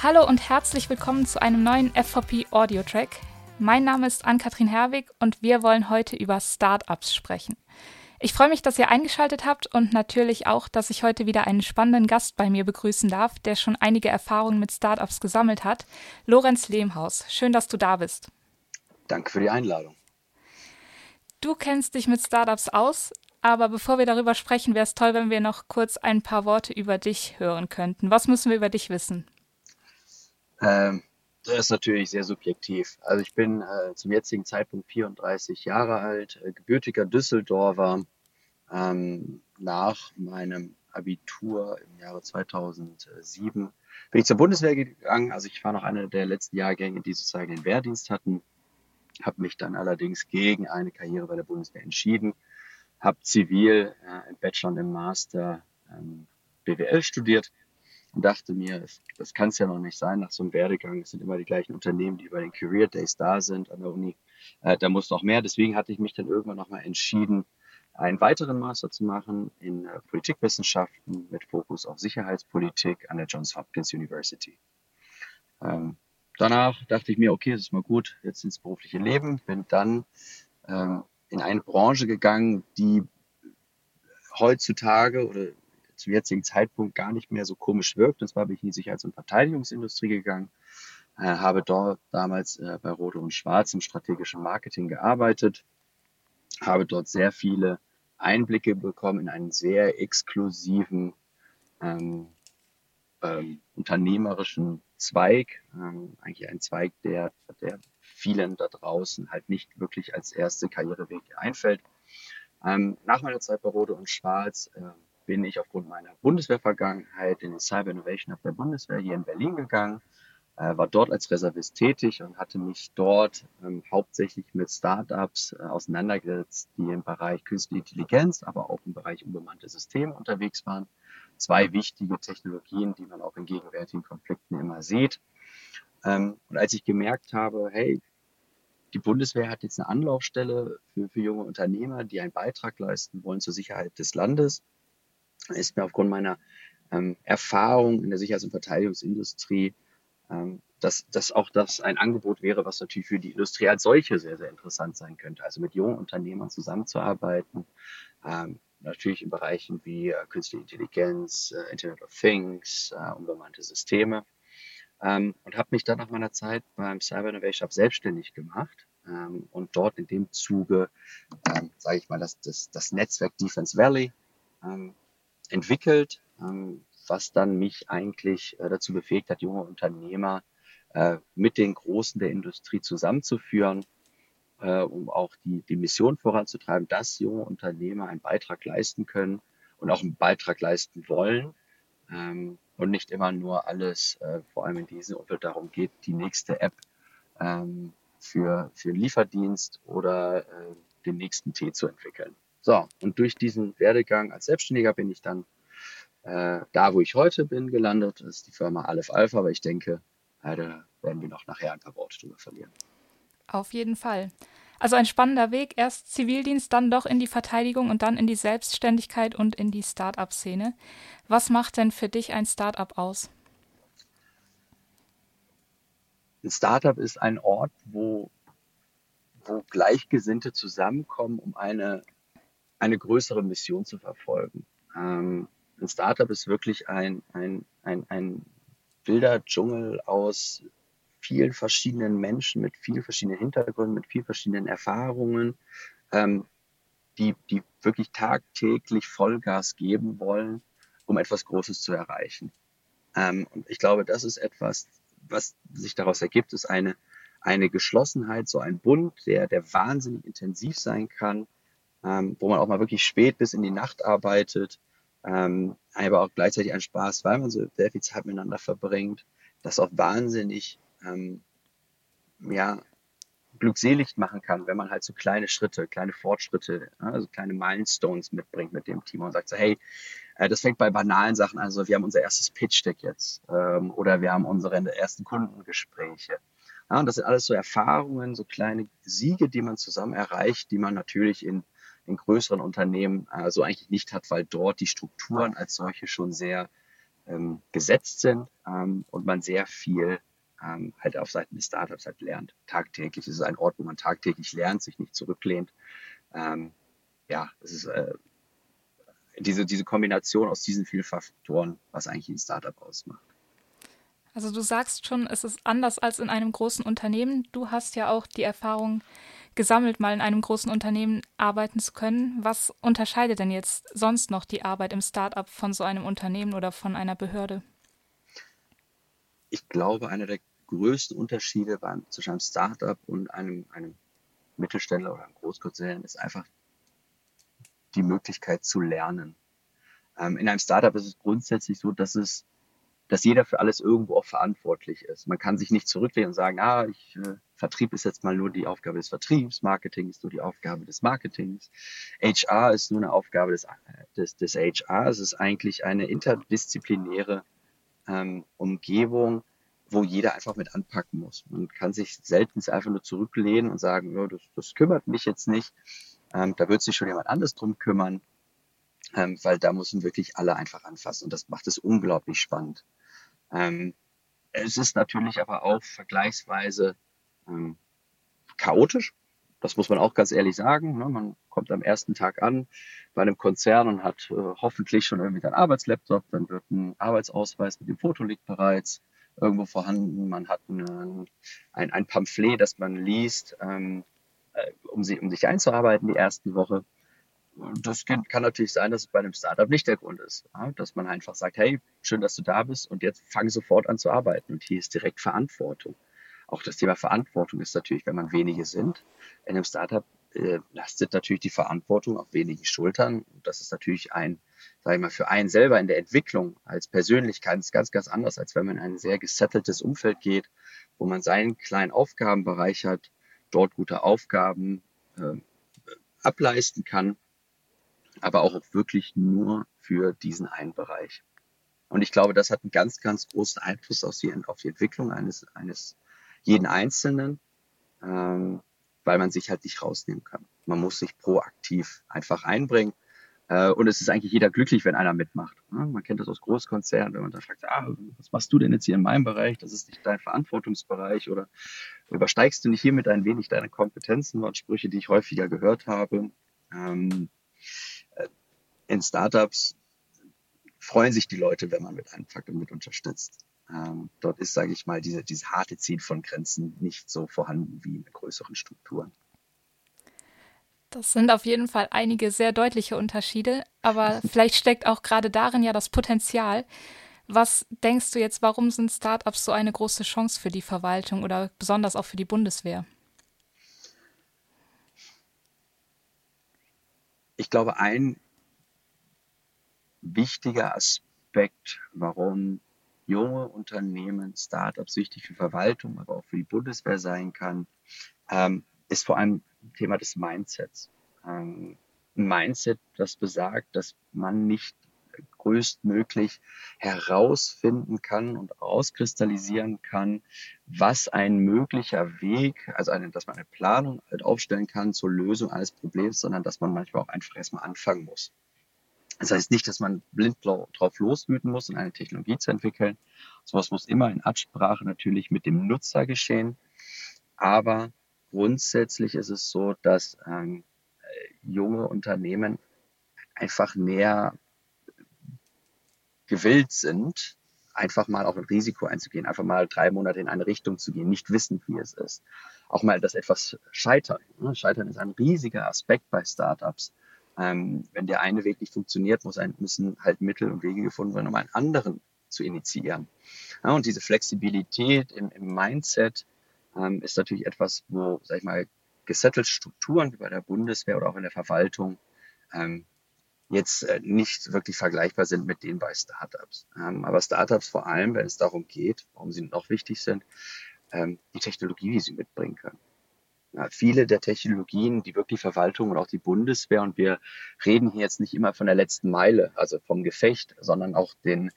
Hallo und herzlich willkommen zu einem neuen FVP Audio Track. Mein Name ist Ann-Kathrin Herwig und wir wollen heute über Startups sprechen. Ich freue mich, dass ihr eingeschaltet habt und natürlich auch, dass ich heute wieder einen spannenden Gast bei mir begrüßen darf, der schon einige Erfahrungen mit Startups gesammelt hat. Lorenz Lehmhaus. Schön, dass du da bist. Danke für die Einladung. Du kennst dich mit Startups aus, aber bevor wir darüber sprechen, wäre es toll, wenn wir noch kurz ein paar Worte über dich hören könnten. Was müssen wir über dich wissen? Ähm, das ist natürlich sehr subjektiv. Also ich bin äh, zum jetzigen Zeitpunkt 34 Jahre alt, äh, gebürtiger Düsseldorfer. Ähm, nach meinem Abitur im Jahre 2007 bin ich zur Bundeswehr gegangen. Also ich war noch einer der letzten Jahrgänge, die sozusagen den Wehrdienst hatten. Habe mich dann allerdings gegen eine Karriere bei der Bundeswehr entschieden. Habe zivil äh, im Bachelor und im Master ähm, BWL studiert und dachte mir, das kann es ja noch nicht sein nach so einem Werdegang. Es sind immer die gleichen Unternehmen, die bei den Career Days da sind an der Uni. Äh, da muss noch mehr. Deswegen hatte ich mich dann irgendwann nochmal entschieden, einen weiteren Master zu machen in äh, Politikwissenschaften mit Fokus auf Sicherheitspolitik an der Johns Hopkins University. Ähm, danach dachte ich mir, okay, es ist mal gut, jetzt ins berufliche Leben. Bin dann ähm, in eine Branche gegangen, die heutzutage oder zum jetzigen Zeitpunkt gar nicht mehr so komisch wirkt. Und zwar bin ich in die Sicherheits- und Verteidigungsindustrie gegangen, äh, habe dort damals äh, bei Rode und Schwarz im strategischen Marketing gearbeitet, habe dort sehr viele Einblicke bekommen in einen sehr exklusiven ähm, ähm, unternehmerischen Zweig, ähm, eigentlich ein Zweig, der, der vielen da draußen halt nicht wirklich als erste Karriereweg einfällt. Ähm, nach meiner Zeit bei Rode und Schwarz äh, bin ich aufgrund meiner Bundeswehrvergangenheit in den Cyber Innovation Hub der Bundeswehr hier in Berlin gegangen, äh, war dort als Reservist tätig und hatte mich dort ähm, hauptsächlich mit Startups äh, auseinandergesetzt, die im Bereich Künstliche Intelligenz, aber auch im Bereich unbemannte Systeme unterwegs waren. Zwei wichtige Technologien, die man auch in gegenwärtigen Konflikten immer sieht. Ähm, und als ich gemerkt habe, hey, die Bundeswehr hat jetzt eine Anlaufstelle für, für junge Unternehmer, die einen Beitrag leisten wollen zur Sicherheit des Landes, ist mir aufgrund meiner ähm, Erfahrung in der Sicherheits- und Verteidigungsindustrie, ähm, dass, dass auch das ein Angebot wäre, was natürlich für die Industrie als solche sehr, sehr interessant sein könnte. Also mit jungen Unternehmern zusammenzuarbeiten, ähm, natürlich in Bereichen wie äh, Künstliche Intelligenz, äh, Internet of Things, äh, unbemannte Systeme. Ähm, und habe mich dann nach meiner Zeit beim Cyber Innovation Hub selbstständig gemacht ähm, und dort in dem Zuge, ähm, sage ich mal, das, das, das Netzwerk Defense Valley ähm, entwickelt, ähm, was dann mich eigentlich äh, dazu befähigt hat, junge Unternehmer äh, mit den Großen der Industrie zusammenzuführen, äh, um auch die, die Mission voranzutreiben, dass junge Unternehmer einen Beitrag leisten können und auch einen Beitrag leisten wollen ähm, und nicht immer nur alles, vor allem in diesem Umfeld darum geht, die nächste App ähm, für, für Lieferdienst oder den nächsten Tee zu entwickeln. So, und durch diesen Werdegang als Selbstständiger bin ich dann äh, da, wo ich heute bin, gelandet. Das ist die Firma Aleph Alpha, aber ich denke, äh, da werden wir noch nachher ein paar Worte drüber verlieren. Auf jeden Fall. Also ein spannender Weg, erst Zivildienst, dann doch in die Verteidigung und dann in die Selbstständigkeit und in die Start-up-Szene. Was macht denn für dich ein Start-up aus? Ein Startup ist ein Ort, wo, wo Gleichgesinnte zusammenkommen, um eine eine größere Mission zu verfolgen. Ähm, ein Startup ist wirklich ein, ein, ein, ein wilder Dschungel aus vielen verschiedenen Menschen mit vielen verschiedenen Hintergründen, mit vielen verschiedenen Erfahrungen, ähm, die, die wirklich tagtäglich Vollgas geben wollen, um etwas Großes zu erreichen. Ähm, und ich glaube, das ist etwas, was sich daraus ergibt, ist eine, eine Geschlossenheit, so ein Bund, der, der wahnsinnig intensiv sein kann, ähm, wo man auch mal wirklich spät bis in die Nacht arbeitet, ähm, aber auch gleichzeitig ein Spaß, weil man so sehr viel Zeit miteinander verbringt, das auch wahnsinnig ähm, ja, glückselig machen kann, wenn man halt so kleine Schritte, kleine Fortschritte, also kleine Milestones mitbringt mit dem Team und sagt so, hey, äh, das fängt bei banalen Sachen an, so wir haben unser erstes Pitch-Deck jetzt ähm, oder wir haben unsere ersten Kundengespräche. Ja, und das sind alles so Erfahrungen, so kleine Siege, die man zusammen erreicht, die man natürlich in in größeren Unternehmen äh, so eigentlich nicht hat, weil dort die Strukturen als solche schon sehr ähm, gesetzt sind ähm, und man sehr viel ähm, halt auf Seiten des Startups halt lernt. Tagtäglich. Es ist ein Ort, wo man tagtäglich lernt, sich nicht zurücklehnt. Ähm, ja, es ist äh, diese, diese Kombination aus diesen vielen Faktoren, was eigentlich ein Startup ausmacht. Also du sagst schon, es ist anders als in einem großen Unternehmen. Du hast ja auch die Erfahrung gesammelt, mal in einem großen Unternehmen arbeiten zu können. Was unterscheidet denn jetzt sonst noch die Arbeit im Startup von so einem Unternehmen oder von einer Behörde? Ich glaube, einer der größten Unterschiede beim, zwischen einem Startup und einem, einem Mittelständler oder einem Großkonzern ist einfach die Möglichkeit zu lernen. Ähm, in einem Startup ist es grundsätzlich so, dass es dass jeder für alles irgendwo auch verantwortlich ist. Man kann sich nicht zurücklehnen und sagen, ah, ich, äh, Vertrieb ist jetzt mal nur die Aufgabe des Vertriebs, Marketing ist nur die Aufgabe des Marketings, HR ist nur eine Aufgabe des, des, des HR. Es ist eigentlich eine interdisziplinäre ähm, Umgebung, wo jeder einfach mit anpacken muss. Man kann sich selten einfach nur zurücklehnen und sagen, ja, das, das kümmert mich jetzt nicht. Ähm, da wird sich schon jemand anders drum kümmern, ähm, weil da müssen wirklich alle einfach anfassen und das macht es unglaublich spannend. Ähm, es ist natürlich aber auch vergleichsweise ähm, chaotisch. Das muss man auch ganz ehrlich sagen. Ne? Man kommt am ersten Tag an bei einem Konzern und hat äh, hoffentlich schon irgendwie einen Arbeitslaptop. Dann wird ein Arbeitsausweis mit dem Foto liegt bereits irgendwo vorhanden. Man hat ein, ein, ein Pamphlet, das man liest, ähm, äh, um, sie, um sich einzuarbeiten die erste Woche das kann, kann, natürlich sein, dass es bei einem Startup nicht der Grund ist. Ja? Dass man einfach sagt, hey, schön, dass du da bist und jetzt fang sofort an zu arbeiten. Und hier ist direkt Verantwortung. Auch das Thema Verantwortung ist natürlich, wenn man wenige sind. In einem Startup äh, lastet natürlich die Verantwortung auf wenigen Schultern. Und das ist natürlich ein, sage ich mal, für einen selber in der Entwicklung als Persönlichkeit ist ganz, ganz anders, als wenn man in ein sehr gesetteltes Umfeld geht, wo man seinen kleinen Aufgabenbereich hat, dort gute Aufgaben äh, ableisten kann aber auch wirklich nur für diesen einen Bereich. Und ich glaube, das hat einen ganz, ganz großen Einfluss auf die, auf die Entwicklung eines, eines jeden Einzelnen, ähm, weil man sich halt nicht rausnehmen kann. Man muss sich proaktiv einfach einbringen. Äh, und es ist eigentlich jeder glücklich, wenn einer mitmacht. Ne? Man kennt das aus Großkonzernen, wenn man da fragt, ah, was machst du denn jetzt hier in meinem Bereich? Das ist nicht dein Verantwortungsbereich oder übersteigst du nicht hiermit ein wenig deine Kompetenzen? waren Sprüche, die ich häufiger gehört habe. Ähm, in Startups freuen sich die Leute, wenn man mit anpackt und mit unterstützt. Ähm, dort ist, sage ich mal, diese, diese harte Ziel von Grenzen nicht so vorhanden wie in größeren Strukturen. Das sind auf jeden Fall einige sehr deutliche Unterschiede, aber vielleicht steckt auch gerade darin ja das Potenzial. Was denkst du jetzt, warum sind Startups so eine große Chance für die Verwaltung oder besonders auch für die Bundeswehr? Ich glaube, ein wichtiger Aspekt, warum junge Unternehmen, Startups wichtig für Verwaltung, aber auch für die Bundeswehr sein kann, ähm, ist vor allem Thema des Mindsets. Ähm, ein Mindset, das besagt, dass man nicht größtmöglich herausfinden kann und auskristallisieren kann, was ein möglicher Weg, also eine, dass man eine Planung halt aufstellen kann zur Lösung eines Problems, sondern dass man manchmal auch einfach erstmal anfangen muss. Das heißt nicht, dass man blind drauf loswüten muss, um eine Technologie zu entwickeln. Sowas muss immer in Absprache natürlich mit dem Nutzer geschehen. Aber grundsätzlich ist es so, dass ähm, junge Unternehmen einfach mehr gewillt sind, einfach mal auch ein Risiko einzugehen, einfach mal drei Monate in eine Richtung zu gehen, nicht wissen, wie es ist. Auch mal das etwas scheitern. Ne? Scheitern ist ein riesiger Aspekt bei Startups. Ähm, wenn der eine Weg nicht funktioniert, muss ein, müssen halt Mittel und Wege gefunden werden, um einen anderen zu initiieren. Ja, und diese Flexibilität im, im Mindset ähm, ist natürlich etwas, wo, sag ich mal, gesettelt Strukturen wie bei der Bundeswehr oder auch in der Verwaltung ähm, jetzt äh, nicht wirklich vergleichbar sind mit denen bei Startups. Ähm, aber Startups vor allem, wenn es darum geht, warum sie noch wichtig sind, ähm, die Technologie, die sie mitbringen können viele der Technologien, die wirklich Verwaltung und auch die Bundeswehr, und wir reden hier jetzt nicht immer von der letzten Meile, also vom Gefecht, sondern auch den,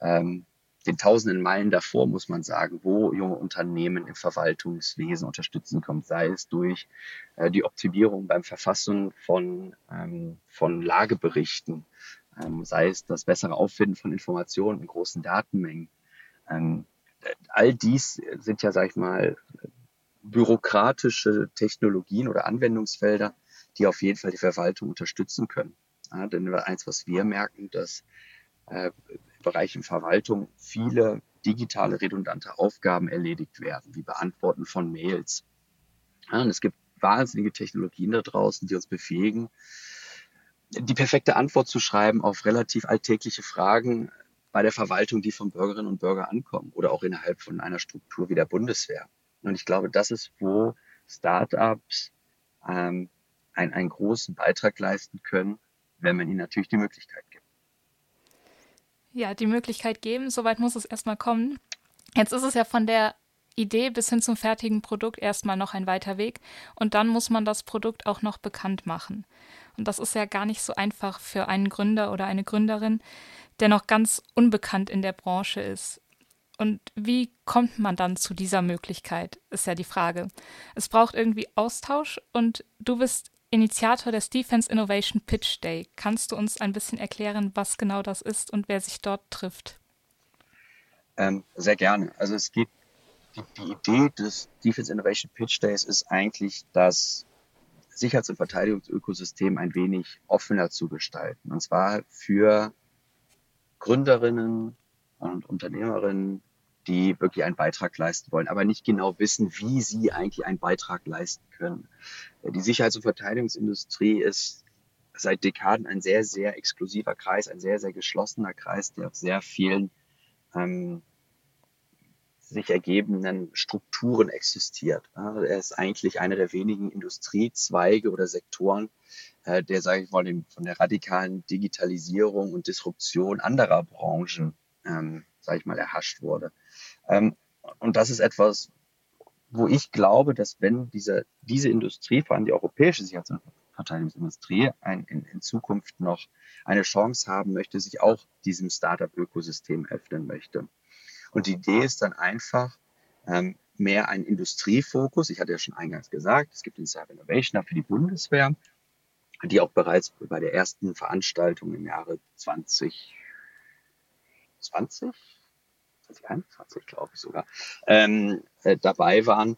ähm, den tausenden Meilen davor, muss man sagen, wo junge Unternehmen im Verwaltungswesen unterstützen kommt, sei es durch äh, die Optimierung beim Verfassen von, ähm, von Lageberichten, ähm, sei es das bessere Auffinden von Informationen in großen Datenmengen. Ähm, all dies sind ja, sag ich mal, bürokratische Technologien oder Anwendungsfelder, die auf jeden Fall die Verwaltung unterstützen können. Ja, denn eins, was wir merken, dass äh, im Bereich in Verwaltung viele digitale redundante Aufgaben erledigt werden, wie Beantworten von Mails. Ja, und es gibt wahnsinnige Technologien da draußen, die uns befähigen, die perfekte Antwort zu schreiben auf relativ alltägliche Fragen bei der Verwaltung, die von Bürgerinnen und Bürgern ankommen oder auch innerhalb von einer Struktur wie der Bundeswehr. Und ich glaube, das ist, wo Startups ähm, einen, einen großen Beitrag leisten können, wenn man ihnen natürlich die Möglichkeit gibt. Ja, die Möglichkeit geben, soweit muss es erstmal kommen. Jetzt ist es ja von der Idee bis hin zum fertigen Produkt erstmal noch ein weiter Weg und dann muss man das Produkt auch noch bekannt machen. Und das ist ja gar nicht so einfach für einen Gründer oder eine Gründerin, der noch ganz unbekannt in der Branche ist. Und wie kommt man dann zu dieser Möglichkeit, ist ja die Frage. Es braucht irgendwie Austausch und du bist Initiator des Defense Innovation Pitch Day. Kannst du uns ein bisschen erklären, was genau das ist und wer sich dort trifft? Ähm, sehr gerne. Also es geht, die, die Idee des Defense Innovation Pitch Days ist eigentlich, das Sicherheits- und Verteidigungsökosystem ein wenig offener zu gestalten. Und zwar für Gründerinnen und Unternehmerinnen, die wirklich einen Beitrag leisten wollen, aber nicht genau wissen, wie sie eigentlich einen Beitrag leisten können. Die Sicherheits- und Verteidigungsindustrie ist seit Dekaden ein sehr, sehr exklusiver Kreis, ein sehr, sehr geschlossener Kreis, der auf sehr vielen ähm, sich ergebenden Strukturen existiert. Er ist eigentlich einer der wenigen Industriezweige oder Sektoren, äh, der, sage ich mal, von der radikalen Digitalisierung und Disruption anderer Branchen ähm, sage ich mal, erhascht wurde. Ähm, und das ist etwas, wo ich glaube, dass wenn diese, diese Industrie, vor allem die europäische Sicherheits- und Verteidigungsindustrie, ein, in, in Zukunft noch eine Chance haben möchte, sich auch diesem Startup-Ökosystem öffnen möchte. Und die Idee ist dann einfach, ähm, mehr ein Industriefokus. Ich hatte ja schon eingangs gesagt, es gibt den Cyber Innovation für die Bundeswehr, die auch bereits bei der ersten Veranstaltung im Jahre 2020 2021, glaube ich sogar, ähm, äh, dabei waren,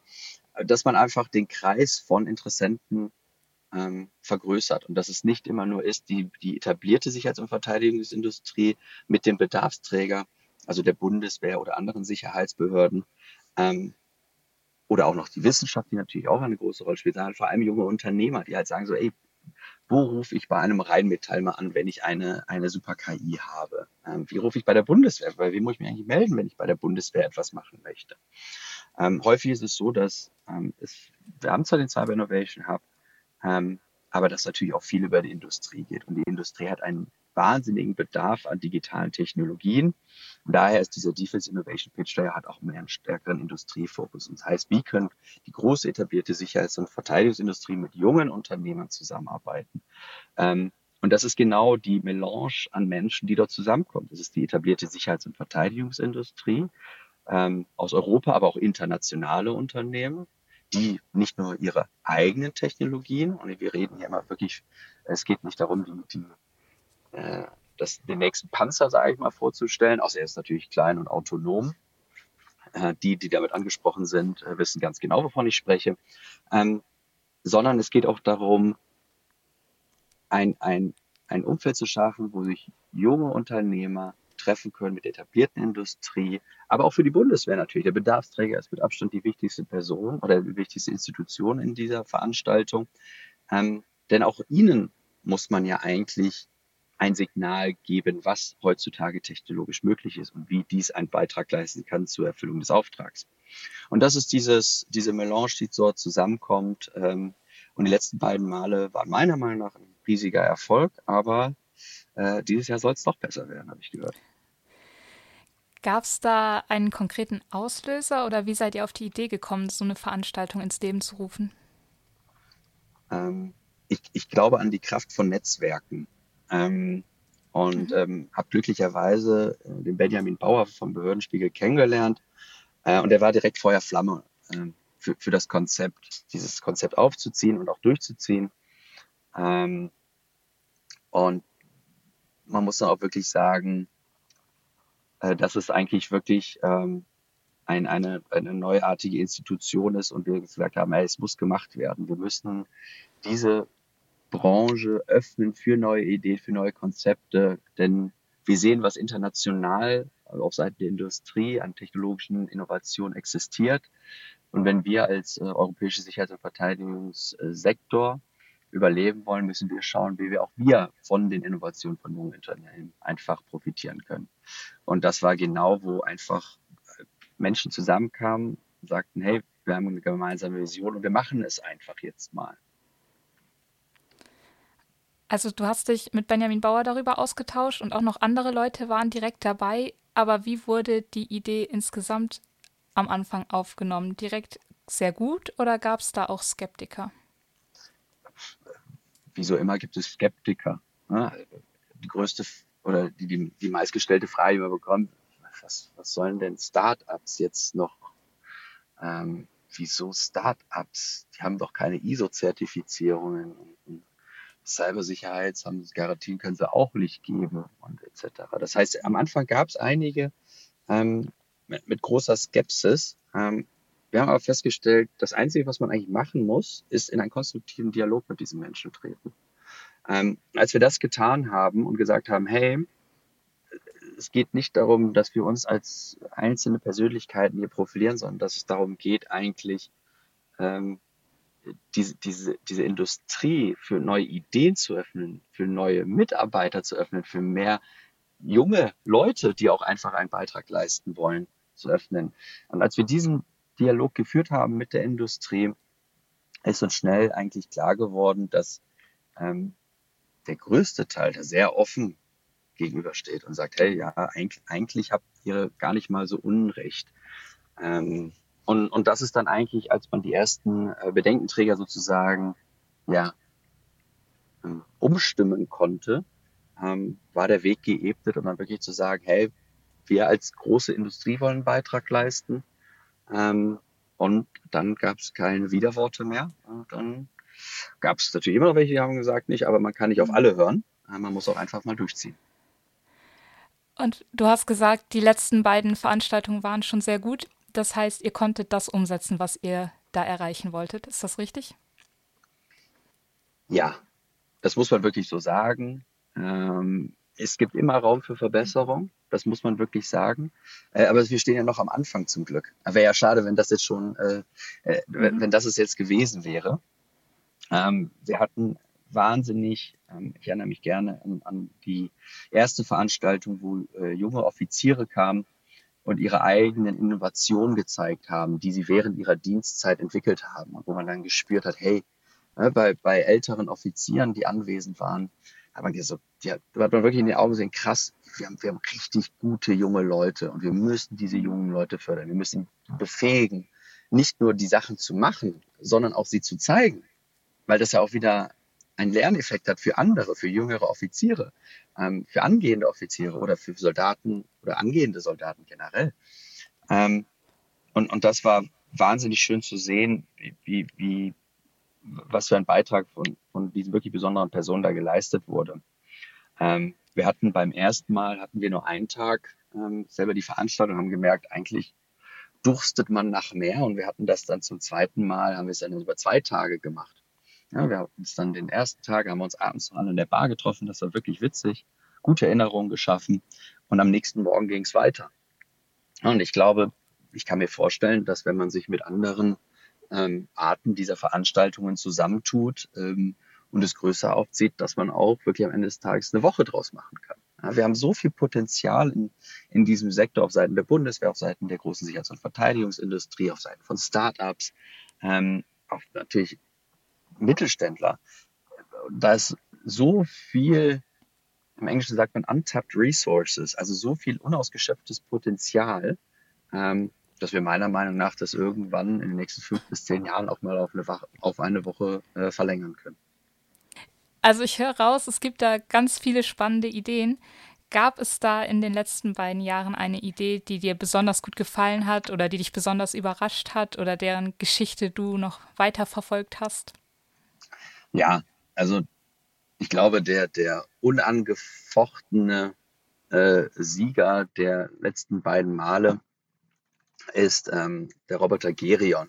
dass man einfach den Kreis von Interessenten ähm, vergrößert. Und dass es nicht immer nur ist, die, die etablierte Sicherheits- und Verteidigungsindustrie mit dem Bedarfsträger, also der Bundeswehr oder anderen Sicherheitsbehörden, ähm, oder auch noch die Wissenschaft, die natürlich auch eine große Rolle spielt, sondern vor allem junge Unternehmer, die halt sagen so, ey, wo rufe ich bei einem Rheinmetall mal an, wenn ich eine, eine super KI habe? Ähm, wie rufe ich bei der Bundeswehr? Bei wem muss ich mich eigentlich melden, wenn ich bei der Bundeswehr etwas machen möchte? Ähm, häufig ist es so, dass ähm, es, wir haben zwar den Cyber Innovation Hub, ähm, aber dass natürlich auch viel über die Industrie geht. Und die Industrie hat einen wahnsinnigen Bedarf an digitalen Technologien. Und daher ist dieser Defense Innovation Pitch Day hat auch mehr einen stärkeren Industriefokus. Und das heißt, wie können die große etablierte Sicherheits- und Verteidigungsindustrie mit jungen Unternehmern zusammenarbeiten? Ähm, und das ist genau die Melange an Menschen, die dort zusammenkommt. Das ist die etablierte Sicherheits- und Verteidigungsindustrie ähm, aus Europa, aber auch internationale Unternehmen, die nicht nur ihre eigenen Technologien, und wir reden hier immer wirklich, es geht nicht darum, die, die äh, das, den nächsten Panzer, sage ich mal, vorzustellen. Außer er ist natürlich klein und autonom. Äh, die, die damit angesprochen sind, äh, wissen ganz genau, wovon ich spreche. Ähm, sondern es geht auch darum, ein, ein, ein Umfeld zu schaffen, wo sich junge Unternehmer treffen können mit der etablierten Industrie, aber auch für die Bundeswehr natürlich. Der Bedarfsträger ist mit Abstand die wichtigste Person oder die wichtigste Institution in dieser Veranstaltung. Ähm, denn auch ihnen muss man ja eigentlich ein Signal geben, was heutzutage technologisch möglich ist und wie dies einen Beitrag leisten kann zur Erfüllung des Auftrags. Und das ist dieses, diese Melange, die dort zusammenkommt. Ähm, und die letzten beiden Male waren meiner Meinung nach ein riesiger Erfolg, aber äh, dieses Jahr soll es doch besser werden, habe ich gehört. Gab es da einen konkreten Auslöser oder wie seid ihr auf die Idee gekommen, so eine Veranstaltung ins Leben zu rufen? Ähm, ich, ich glaube an die Kraft von Netzwerken. Ähm, und mhm. ähm, habe glücklicherweise äh, den Benjamin Bauer vom Behördenspiegel kennengelernt. Äh, und er war direkt Feuer Flamme äh, für, für das Konzept, dieses Konzept aufzuziehen und auch durchzuziehen. Ähm, und man muss dann auch wirklich sagen, äh, dass es eigentlich wirklich ähm, ein, eine, eine neuartige Institution ist und wir gesagt haben, ey, es muss gemacht werden. Wir müssen diese Branche öffnen für neue Ideen, für neue Konzepte, denn wir sehen, was international auf Seiten der Industrie an technologischen Innovationen existiert. Und wenn wir als äh, europäische Sicherheits- und Verteidigungssektor überleben wollen, müssen wir schauen, wie wir auch wir von den Innovationen von jungen Unternehmen einfach profitieren können. Und das war genau, wo einfach äh, Menschen zusammenkamen sagten, hey, wir haben eine gemeinsame Vision und wir machen es einfach jetzt mal. Also du hast dich mit Benjamin Bauer darüber ausgetauscht und auch noch andere Leute waren direkt dabei. Aber wie wurde die Idee insgesamt am Anfang aufgenommen? Direkt sehr gut oder gab es da auch Skeptiker? Wie so immer gibt es Skeptiker. Ne? Die größte oder die, die, die meistgestellte Frage, die man bekommt, was, was sollen denn Startups jetzt noch? Ähm, wieso Startups? Die haben doch keine ISO-Zertifizierungen und, Cybersicherheitsgarantien können sie auch nicht geben und etc. Das heißt, am Anfang gab es einige ähm, mit, mit, großer Skepsis. Ähm, wir haben aber festgestellt, das Einzige, was man eigentlich machen muss, ist in einen konstruktiven Dialog mit diesen Menschen treten. Ähm, als wir das getan haben und gesagt haben, hey, es geht nicht darum, dass wir uns als einzelne Persönlichkeiten hier profilieren, sondern dass es darum geht, eigentlich ähm, diese, diese, diese Industrie für neue Ideen zu öffnen, für neue Mitarbeiter zu öffnen, für mehr junge Leute, die auch einfach einen Beitrag leisten wollen, zu öffnen. Und als wir diesen Dialog geführt haben mit der Industrie, ist uns schnell eigentlich klar geworden, dass ähm, der größte Teil, der sehr offen gegenübersteht und sagt, hey, ja, eigentlich, eigentlich habt ihr gar nicht mal so Unrecht. Ähm, und, und das ist dann eigentlich, als man die ersten äh, Bedenkenträger sozusagen ja, ähm, umstimmen konnte, ähm, war der Weg geebnet, um dann wirklich zu sagen, hey, wir als große Industrie wollen einen Beitrag leisten. Ähm, und dann gab es keine Widerworte mehr. Und dann gab es natürlich immer noch welche, die haben gesagt, nicht, aber man kann nicht auf alle hören. Äh, man muss auch einfach mal durchziehen. Und du hast gesagt, die letzten beiden Veranstaltungen waren schon sehr gut. Das heißt, ihr konntet das umsetzen, was ihr da erreichen wolltet. Ist das richtig? Ja, das muss man wirklich so sagen. Ähm, es gibt immer Raum für Verbesserung, das muss man wirklich sagen. Äh, aber wir stehen ja noch am Anfang zum Glück. Wäre ja schade, wenn das jetzt schon, äh, äh, mhm. wenn das es jetzt gewesen wäre. Ähm, wir hatten wahnsinnig, ähm, ich erinnere mich gerne an, an die erste Veranstaltung, wo äh, junge Offiziere kamen und ihre eigenen Innovationen gezeigt haben, die sie während ihrer Dienstzeit entwickelt haben und wo man dann gespürt hat, hey, ne, bei, bei älteren Offizieren, die anwesend waren, hat man so, die hat, hat man wirklich in die Augen gesehen, krass, wir haben, wir haben richtig gute junge Leute und wir müssen diese jungen Leute fördern. Wir müssen befähigen, nicht nur die Sachen zu machen, sondern auch sie zu zeigen. Weil das ja auch wieder einen Lerneffekt hat für andere, für jüngere Offiziere, ähm, für angehende Offiziere oder für Soldaten oder angehende Soldaten generell. Ähm, und, und das war wahnsinnig schön zu sehen, wie, wie, was für ein Beitrag von, von diesen wirklich besonderen Personen da geleistet wurde. Ähm, wir hatten beim ersten Mal, hatten wir nur einen Tag ähm, selber die Veranstaltung, haben gemerkt, eigentlich durstet man nach mehr und wir hatten das dann zum zweiten Mal, haben wir es dann über zwei Tage gemacht. Ja, wir hatten uns dann den ersten Tag, haben wir uns abends noch alle in der Bar getroffen, das war wirklich witzig, gute Erinnerungen geschaffen und am nächsten Morgen ging es weiter. Und ich glaube, ich kann mir vorstellen, dass wenn man sich mit anderen ähm, Arten dieser Veranstaltungen zusammentut ähm, und es größer aufzieht, dass man auch wirklich am Ende des Tages eine Woche draus machen kann. Ja, wir haben so viel Potenzial in, in diesem Sektor auf Seiten der Bundeswehr, auf Seiten der großen Sicherheits- und Verteidigungsindustrie, auf Seiten von Startups, ähm, auf natürlich Mittelständler. Da ist so viel, im Englischen sagt man untapped resources, also so viel unausgeschöpftes Potenzial, ähm, dass wir meiner Meinung nach das irgendwann in den nächsten fünf bis zehn Jahren auch mal auf eine, Woche, auf eine Woche äh, verlängern können. Also ich höre raus, es gibt da ganz viele spannende Ideen. Gab es da in den letzten beiden Jahren eine Idee, die dir besonders gut gefallen hat oder die dich besonders überrascht hat oder deren Geschichte du noch weiter verfolgt hast? Ja, also ich glaube, der, der unangefochtene äh, Sieger der letzten beiden Male ist ähm, der Roboter Gerion,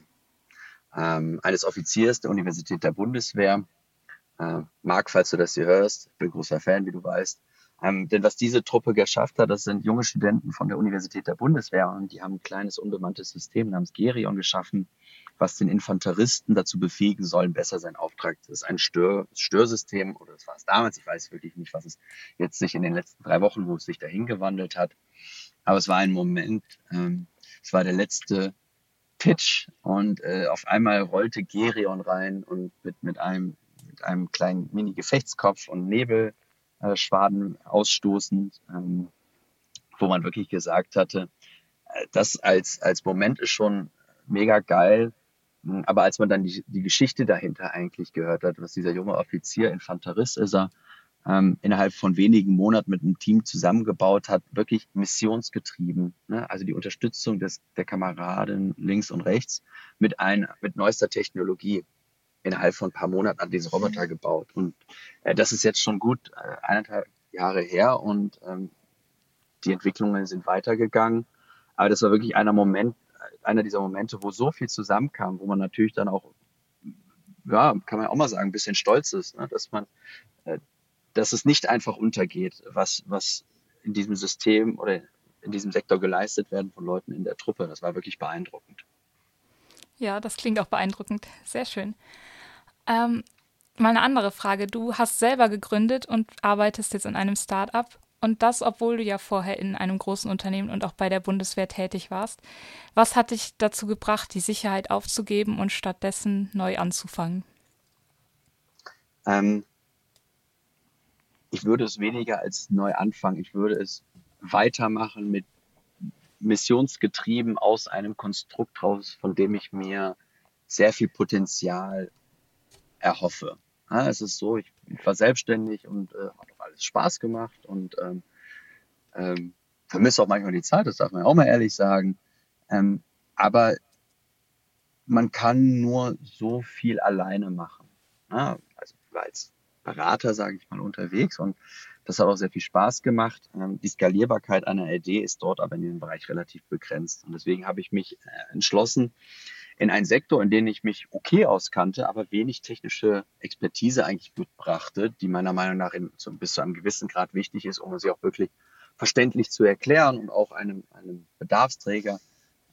ähm, eines Offiziers der Universität der Bundeswehr. Äh, Marc, falls du das hier hörst, bin großer Fan, wie du weißt. Ähm, denn was diese Truppe geschafft hat, das sind junge Studenten von der Universität der Bundeswehr und die haben ein kleines unbemanntes System namens Gerion geschaffen, was den Infanteristen dazu befähigen soll, besser seinen Auftrag. Das ist ein Stör Störsystem, oder das war es damals, ich weiß wirklich nicht, was es jetzt sich in den letzten drei Wochen, wo es sich dahin gewandelt hat. Aber es war ein Moment, ähm, es war der letzte Pitch und äh, auf einmal rollte Gerion rein und mit, mit einem mit einem kleinen Mini-Gefechtskopf und Nebelschwaden ausstoßend, ähm, wo man wirklich gesagt hatte, äh, das als, als Moment ist schon mega geil, aber als man dann die, die Geschichte dahinter eigentlich gehört hat, was dieser junge Offizier, Infanterist ist er, ähm, innerhalb von wenigen Monaten mit einem Team zusammengebaut hat, wirklich missionsgetrieben. Ne? Also die Unterstützung des, der Kameraden links und rechts mit, ein, mit neuester Technologie. Innerhalb von ein paar Monaten hat diese Roboter gebaut. Und äh, das ist jetzt schon gut äh, eineinhalb Jahre her und ähm, die Entwicklungen sind weitergegangen. Aber das war wirklich einer Moment, einer dieser Momente, wo so viel zusammenkam, wo man natürlich dann auch, ja, kann man auch mal sagen, ein bisschen stolz ist, ne? dass man, äh, dass es nicht einfach untergeht, was, was in diesem System oder in diesem Sektor geleistet werden von Leuten in der Truppe. Das war wirklich beeindruckend. Ja, das klingt auch beeindruckend. Sehr schön. Ähm, mal eine andere Frage. Du hast selber gegründet und arbeitest jetzt in einem Start-up. Und das, obwohl du ja vorher in einem großen Unternehmen und auch bei der Bundeswehr tätig warst. Was hat dich dazu gebracht, die Sicherheit aufzugeben und stattdessen neu anzufangen? Ähm, ich würde es weniger als neu anfangen. Ich würde es weitermachen mit missionsgetrieben aus einem Konstrukt raus, von dem ich mir sehr viel Potenzial erhoffe. Ja, es ist so, ich, war selbstständig und äh, alles Spaß gemacht und ähm, ähm, vermisse auch manchmal die Zeit, das darf man auch mal ehrlich sagen. Ähm, aber man kann nur so viel alleine machen. Ja, also als Berater, sage ich mal, unterwegs und das hat auch sehr viel Spaß gemacht. Ähm, die Skalierbarkeit einer LD ist dort aber in diesem Bereich relativ begrenzt. Und deswegen habe ich mich äh, entschlossen, in einen Sektor, in dem ich mich okay auskannte, aber wenig technische Expertise eigentlich mitbrachte, die meiner Meinung nach in, so, bis zu einem gewissen Grad wichtig ist, um sie auch wirklich verständlich zu erklären und auch einem, einem Bedarfsträger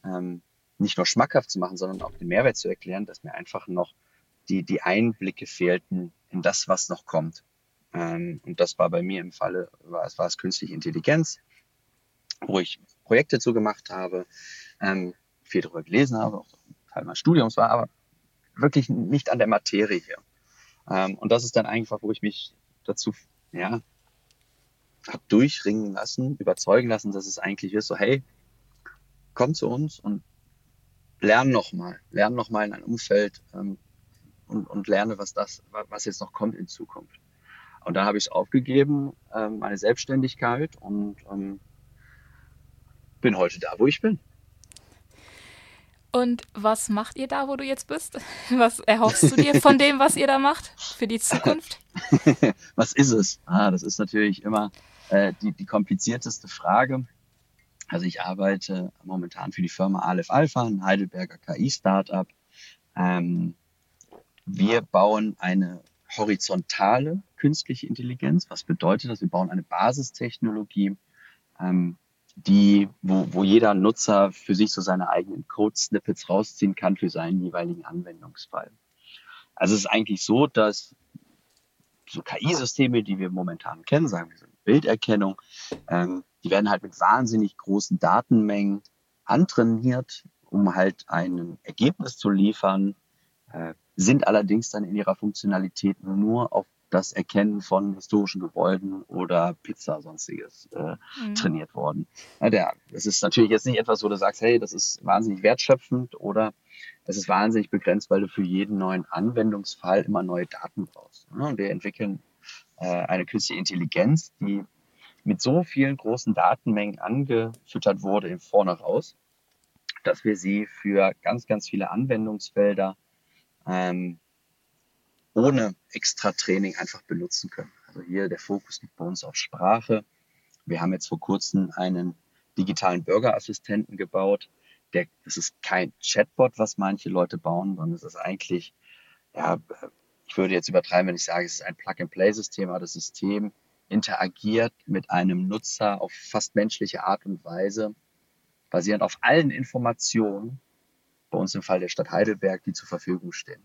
ähm, nicht nur schmackhaft zu machen, sondern auch den Mehrwert zu erklären, dass mir einfach noch die, die Einblicke fehlten in das, was noch kommt. Ähm, und das war bei mir im Falle, war es, war es künstliche Intelligenz, wo ich Projekte zu gemacht habe, ähm, viel darüber gelesen habe, auch Teil meines Studiums war, aber wirklich nicht an der Materie hier. Ähm, und das ist dann einfach, wo ich mich dazu, ja, hab durchringen lassen, überzeugen lassen, dass es eigentlich ist, so, hey, komm zu uns und lern nochmal, lern nochmal in ein Umfeld ähm, und, und lerne, was das, was jetzt noch kommt in Zukunft. Und dann habe ich es aufgegeben, ähm, meine Selbstständigkeit und ähm, bin heute da, wo ich bin. Und was macht ihr da, wo du jetzt bist? Was erhoffst du dir von dem, was ihr da macht für die Zukunft? was ist es? Ah, das ist natürlich immer äh, die, die komplizierteste Frage. Also ich arbeite momentan für die Firma Aleph Alpha, ein Heidelberger KI-Startup. Ähm, wir bauen eine horizontale künstliche Intelligenz. Was bedeutet das? Wir bauen eine Basistechnologie, ähm, die, wo, wo jeder Nutzer für sich so seine eigenen Code-Snippets rausziehen kann für seinen jeweiligen Anwendungsfall. Also es ist eigentlich so, dass so KI-Systeme, die wir momentan kennen, sagen wir so Bilderkennung, ähm, die werden halt mit wahnsinnig großen Datenmengen antrainiert, um halt ein Ergebnis zu liefern, äh, sind allerdings dann in ihrer Funktionalität nur auf das Erkennen von historischen Gebäuden oder Pizza sonstiges äh, mhm. trainiert worden. Ja, der, das ist natürlich jetzt nicht etwas, wo du sagst, hey, das ist wahnsinnig wertschöpfend oder es ist wahnsinnig begrenzt, weil du für jeden neuen Anwendungsfall immer neue Daten brauchst. Ja, und wir entwickeln äh, eine künstliche Intelligenz, die mit so vielen großen Datenmengen angefüttert wurde im Vorne raus, dass wir sie für ganz, ganz viele Anwendungsfelder ähm, ohne extra Training einfach benutzen können. Also hier der Fokus liegt bei uns auf Sprache. Wir haben jetzt vor kurzem einen digitalen Bürgerassistenten gebaut. Der, das ist kein Chatbot, was manche Leute bauen, sondern es ist eigentlich, ja, ich würde jetzt übertreiben, wenn ich sage, es ist ein Plug-and-Play-System, aber das System interagiert mit einem Nutzer auf fast menschliche Art und Weise, basierend auf allen Informationen, bei uns im Fall der Stadt Heidelberg, die zur Verfügung stehen.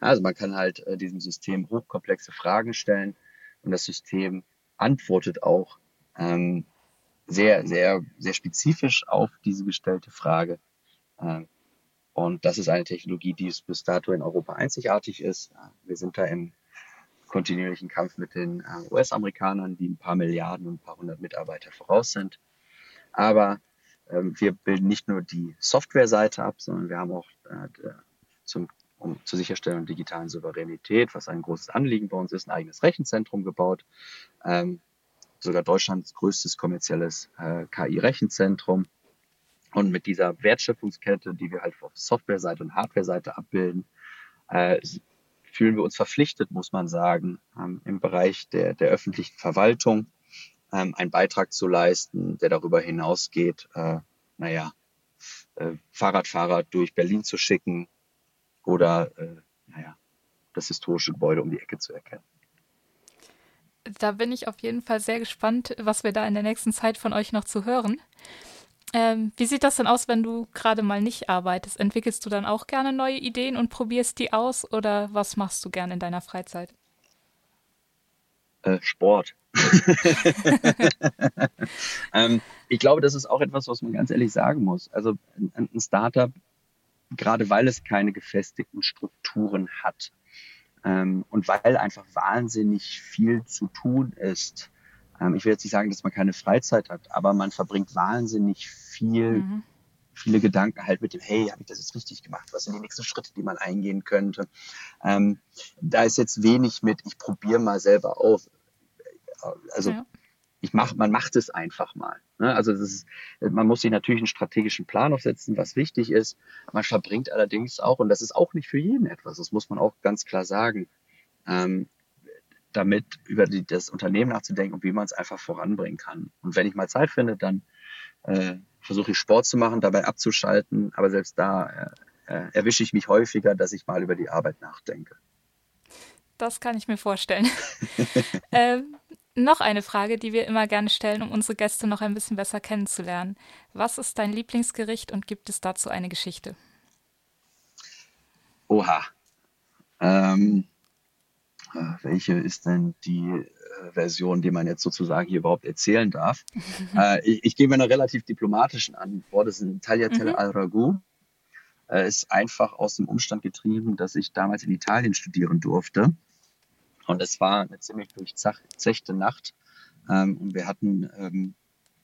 Also man kann halt äh, diesem System hochkomplexe Fragen stellen und das System antwortet auch ähm, sehr, sehr, sehr spezifisch auf diese gestellte Frage. Ähm, und das ist eine Technologie, die bis dato in Europa einzigartig ist. Wir sind da im kontinuierlichen Kampf mit den äh, US-Amerikanern, die ein paar Milliarden und ein paar hundert Mitarbeiter voraus sind. Aber ähm, wir bilden nicht nur die Software-Seite ab, sondern wir haben auch äh, zum, um, zur Sicherstellung digitalen Souveränität, was ein großes Anliegen bei uns ist, ein eigenes Rechenzentrum gebaut. Ähm, sogar Deutschlands größtes kommerzielles äh, KI-Rechenzentrum. Und mit dieser Wertschöpfungskette, die wir halt auf Software-Seite und Hardware-Seite abbilden, äh, fühlen wir uns verpflichtet, muss man sagen, ähm, im Bereich der, der öffentlichen Verwaltung ähm, einen Beitrag zu leisten, der darüber hinausgeht, äh, naja, äh, Fahrradfahrer durch Berlin zu schicken oder, äh, naja, das historische Gebäude um die Ecke zu erkennen. Da bin ich auf jeden Fall sehr gespannt, was wir da in der nächsten Zeit von euch noch zu hören. Ähm, wie sieht das denn aus, wenn du gerade mal nicht arbeitest? Entwickelst du dann auch gerne neue Ideen und probierst die aus oder was machst du gerne in deiner Freizeit? Äh, Sport. ähm, ich glaube, das ist auch etwas, was man ganz ehrlich sagen muss. Also ein, ein Startup, gerade weil es keine gefestigten Strukturen hat ähm, und weil einfach wahnsinnig viel zu tun ist, ähm, ich will jetzt nicht sagen, dass man keine Freizeit hat, aber man verbringt wahnsinnig viel, mhm. viele Gedanken halt mit dem, hey, habe ich das jetzt richtig gemacht? Was sind die nächsten Schritte, die man eingehen könnte? Ähm, da ist jetzt wenig mit, ich probiere mal selber auf. Also ja. Ich mach, man macht es einfach mal. Ne? Also ist, man muss sich natürlich einen strategischen Plan aufsetzen, was wichtig ist. Man verbringt allerdings auch, und das ist auch nicht für jeden etwas, das muss man auch ganz klar sagen, ähm, damit über die, das Unternehmen nachzudenken und wie man es einfach voranbringen kann. Und wenn ich mal Zeit finde, dann äh, versuche ich Sport zu machen, dabei abzuschalten. Aber selbst da äh, äh, erwische ich mich häufiger, dass ich mal über die Arbeit nachdenke. Das kann ich mir vorstellen. ähm, noch eine Frage, die wir immer gerne stellen, um unsere Gäste noch ein bisschen besser kennenzulernen. Was ist dein Lieblingsgericht und gibt es dazu eine Geschichte? Oha. Ähm, äh, welche ist denn die äh, Version, die man jetzt sozusagen hier überhaupt erzählen darf. äh, ich, ich gebe eine relativ diplomatischen Antwort. Das ist ein Tagliatelle mhm. al Ragu. Äh, ist einfach aus dem Umstand getrieben, dass ich damals in Italien studieren durfte. Und es war eine ziemlich durchzechte Nacht. Ähm, und wir hatten ähm,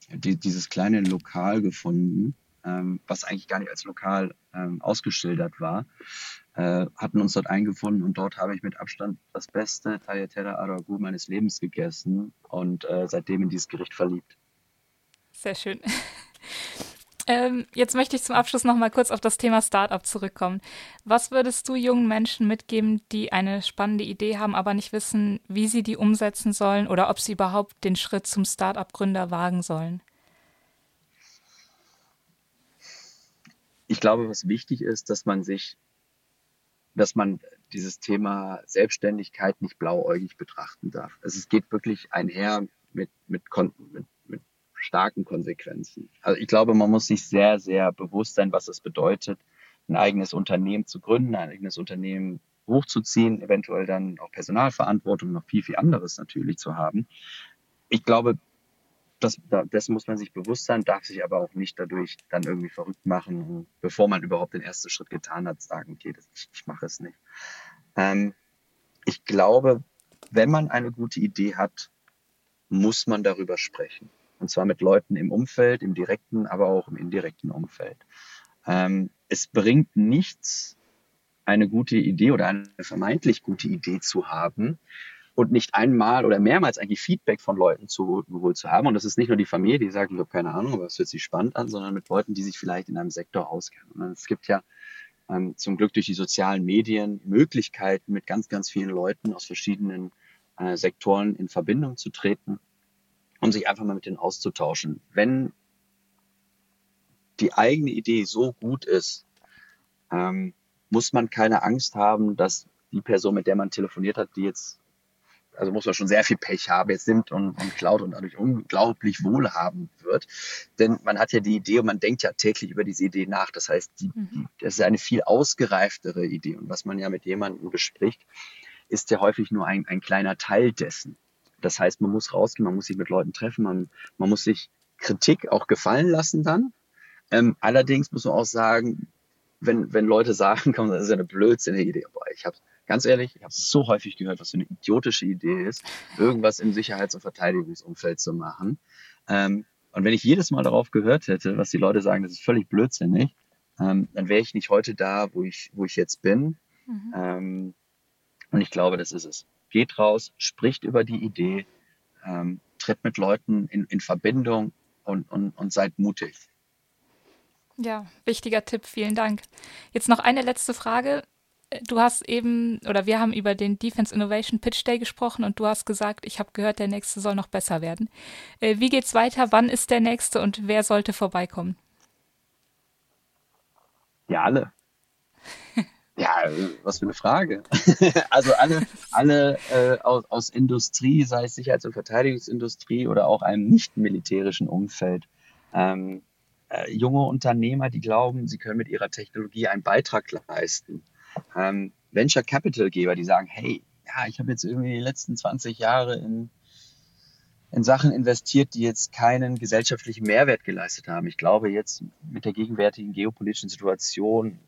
die, dieses kleine Lokal gefunden, ähm, was eigentlich gar nicht als Lokal ähm, ausgeschildert war äh, hatten uns dort eingefunden und dort habe ich mit Abstand das beste Tagliatelle Aragu meines Lebens gegessen und äh, seitdem in dieses Gericht verliebt. Sehr schön. Ähm, jetzt möchte ich zum Abschluss noch mal kurz auf das Thema Startup zurückkommen. Was würdest du jungen Menschen mitgeben, die eine spannende Idee haben, aber nicht wissen, wie sie die umsetzen sollen oder ob sie überhaupt den Schritt zum Startup-Gründer wagen sollen? Ich glaube, was wichtig ist, dass man sich dass man dieses Thema Selbstständigkeit nicht blauäugig betrachten darf. Also es geht wirklich einher mit, mit, mit, starken Konsequenzen. Also ich glaube, man muss sich sehr, sehr bewusst sein, was es bedeutet, ein eigenes Unternehmen zu gründen, ein eigenes Unternehmen hochzuziehen, eventuell dann auch Personalverantwortung, noch viel, viel anderes natürlich zu haben. Ich glaube, das, dessen muss man sich bewusst sein, darf sich aber auch nicht dadurch dann irgendwie verrückt machen bevor man überhaupt den ersten Schritt getan hat, sagen, okay, das, ich, ich mache es nicht. Ähm, ich glaube, wenn man eine gute Idee hat, muss man darüber sprechen. Und zwar mit Leuten im Umfeld, im direkten, aber auch im indirekten Umfeld. Ähm, es bringt nichts, eine gute Idee oder eine vermeintlich gute Idee zu haben, und nicht einmal oder mehrmals eigentlich Feedback von Leuten zu, geholt zu haben. Und das ist nicht nur die Familie, die sagt, ich habe keine Ahnung, aber es hört sich spannend an, sondern mit Leuten, die sich vielleicht in einem Sektor auskennen. Und es gibt ja ähm, zum Glück durch die sozialen Medien Möglichkeiten, mit ganz, ganz vielen Leuten aus verschiedenen äh, Sektoren in Verbindung zu treten und sich einfach mal mit denen auszutauschen. Wenn die eigene Idee so gut ist, ähm, muss man keine Angst haben, dass die Person, mit der man telefoniert hat, die jetzt, also muss man schon sehr viel Pech haben, jetzt nimmt und, und klaut und dadurch unglaublich wohlhabend wird. Denn man hat ja die Idee und man denkt ja täglich über diese Idee nach. Das heißt, die, mhm. das ist eine viel ausgereiftere Idee. Und was man ja mit jemandem bespricht, ist ja häufig nur ein, ein kleiner Teil dessen. Das heißt, man muss rausgehen, man muss sich mit Leuten treffen, man, man muss sich Kritik auch gefallen lassen dann. Ähm, allerdings muss man auch sagen, wenn, wenn Leute sagen, komm, das ist eine blödsinnige Idee. Boah, ich habe ganz ehrlich, ich habe so häufig gehört, was für eine idiotische Idee ist, irgendwas im Sicherheits- und Verteidigungsumfeld zu machen. Ähm, und wenn ich jedes Mal darauf gehört hätte, was die Leute sagen, das ist völlig blödsinnig, ähm, dann wäre ich nicht heute da, wo ich, wo ich jetzt bin. Mhm. Ähm, und ich glaube, das ist es. Geht raus, spricht über die Idee, ähm, tritt mit Leuten in, in Verbindung und, und, und seid mutig. Ja, wichtiger Tipp, vielen Dank. Jetzt noch eine letzte Frage. Du hast eben, oder wir haben über den Defense Innovation Pitch Day gesprochen und du hast gesagt, ich habe gehört, der nächste soll noch besser werden. Äh, wie geht's weiter? Wann ist der nächste und wer sollte vorbeikommen? Ja, alle. Ja, was für eine Frage. also alle, alle äh, aus, aus Industrie, sei es Sicherheits- und Verteidigungsindustrie oder auch einem nicht militärischen Umfeld. Ähm, äh, junge Unternehmer, die glauben, sie können mit ihrer Technologie einen Beitrag leisten. Ähm, Venture Capital Geber, die sagen, hey, ja, ich habe jetzt irgendwie die letzten 20 Jahre in, in Sachen investiert, die jetzt keinen gesellschaftlichen Mehrwert geleistet haben. Ich glaube, jetzt mit der gegenwärtigen geopolitischen Situation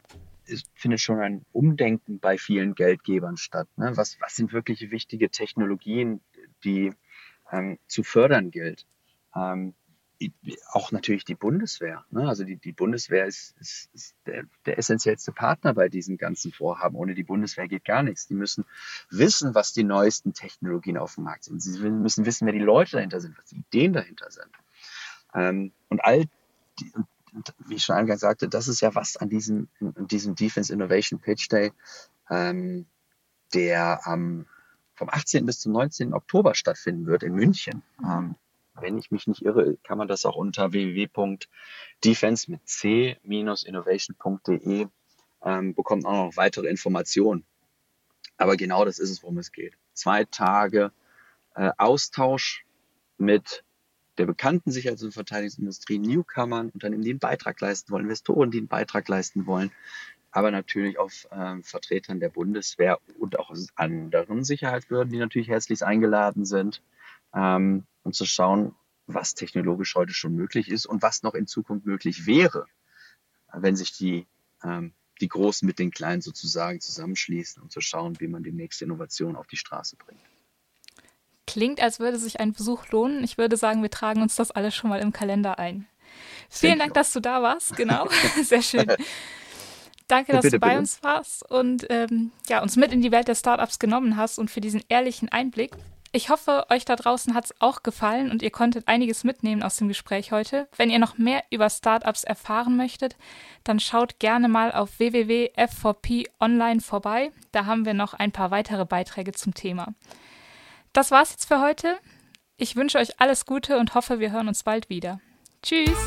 es findet schon ein Umdenken bei vielen Geldgebern statt. Ne? Was, was sind wirklich wichtige Technologien, die ähm, zu fördern gilt? Ähm, auch natürlich die Bundeswehr. Ne? Also die, die Bundeswehr ist, ist, ist der, der essentiellste Partner bei diesen ganzen Vorhaben. Ohne die Bundeswehr geht gar nichts. Die müssen wissen, was die neuesten Technologien auf dem Markt sind. Sie müssen wissen, wer die Leute dahinter sind, was die Ideen dahinter sind. Ähm, und all die, wie ich schon eingangs sagte, das ist ja was an diesem, an diesem Defense Innovation Pitch Day, ähm, der am, vom 18. bis zum 19. Oktober stattfinden wird in München. Ähm, wenn ich mich nicht irre, kann man das auch unter www.defense mit c-innovation.de ähm, bekommt auch noch weitere Informationen. Aber genau das ist es, worum es geht. Zwei Tage äh, Austausch mit der bekannten Sicherheits- und Verteidigungsindustrie, Newcomern, Unternehmen, die einen Beitrag leisten wollen, Investoren, die einen Beitrag leisten wollen, aber natürlich auf ähm, Vertretern der Bundeswehr und auch anderen Sicherheitsbehörden, die natürlich herzlich eingeladen sind, ähm, um zu schauen, was technologisch heute schon möglich ist und was noch in Zukunft möglich wäre, wenn sich die, ähm, die Großen mit den Kleinen sozusagen zusammenschließen, um zu schauen, wie man die nächste Innovation auf die Straße bringt. Klingt, als würde sich ein Besuch lohnen. Ich würde sagen, wir tragen uns das alles schon mal im Kalender ein. Vielen Dank, dass du da warst. Genau, sehr schön. Danke, dass bitte, du bei bitte. uns warst und ähm, ja, uns mit in die Welt der Startups genommen hast und für diesen ehrlichen Einblick. Ich hoffe, euch da draußen hat es auch gefallen und ihr konntet einiges mitnehmen aus dem Gespräch heute. Wenn ihr noch mehr über Startups erfahren möchtet, dann schaut gerne mal auf www.f4p online vorbei. Da haben wir noch ein paar weitere Beiträge zum Thema. Das war's jetzt für heute. Ich wünsche euch alles Gute und hoffe, wir hören uns bald wieder. Tschüss!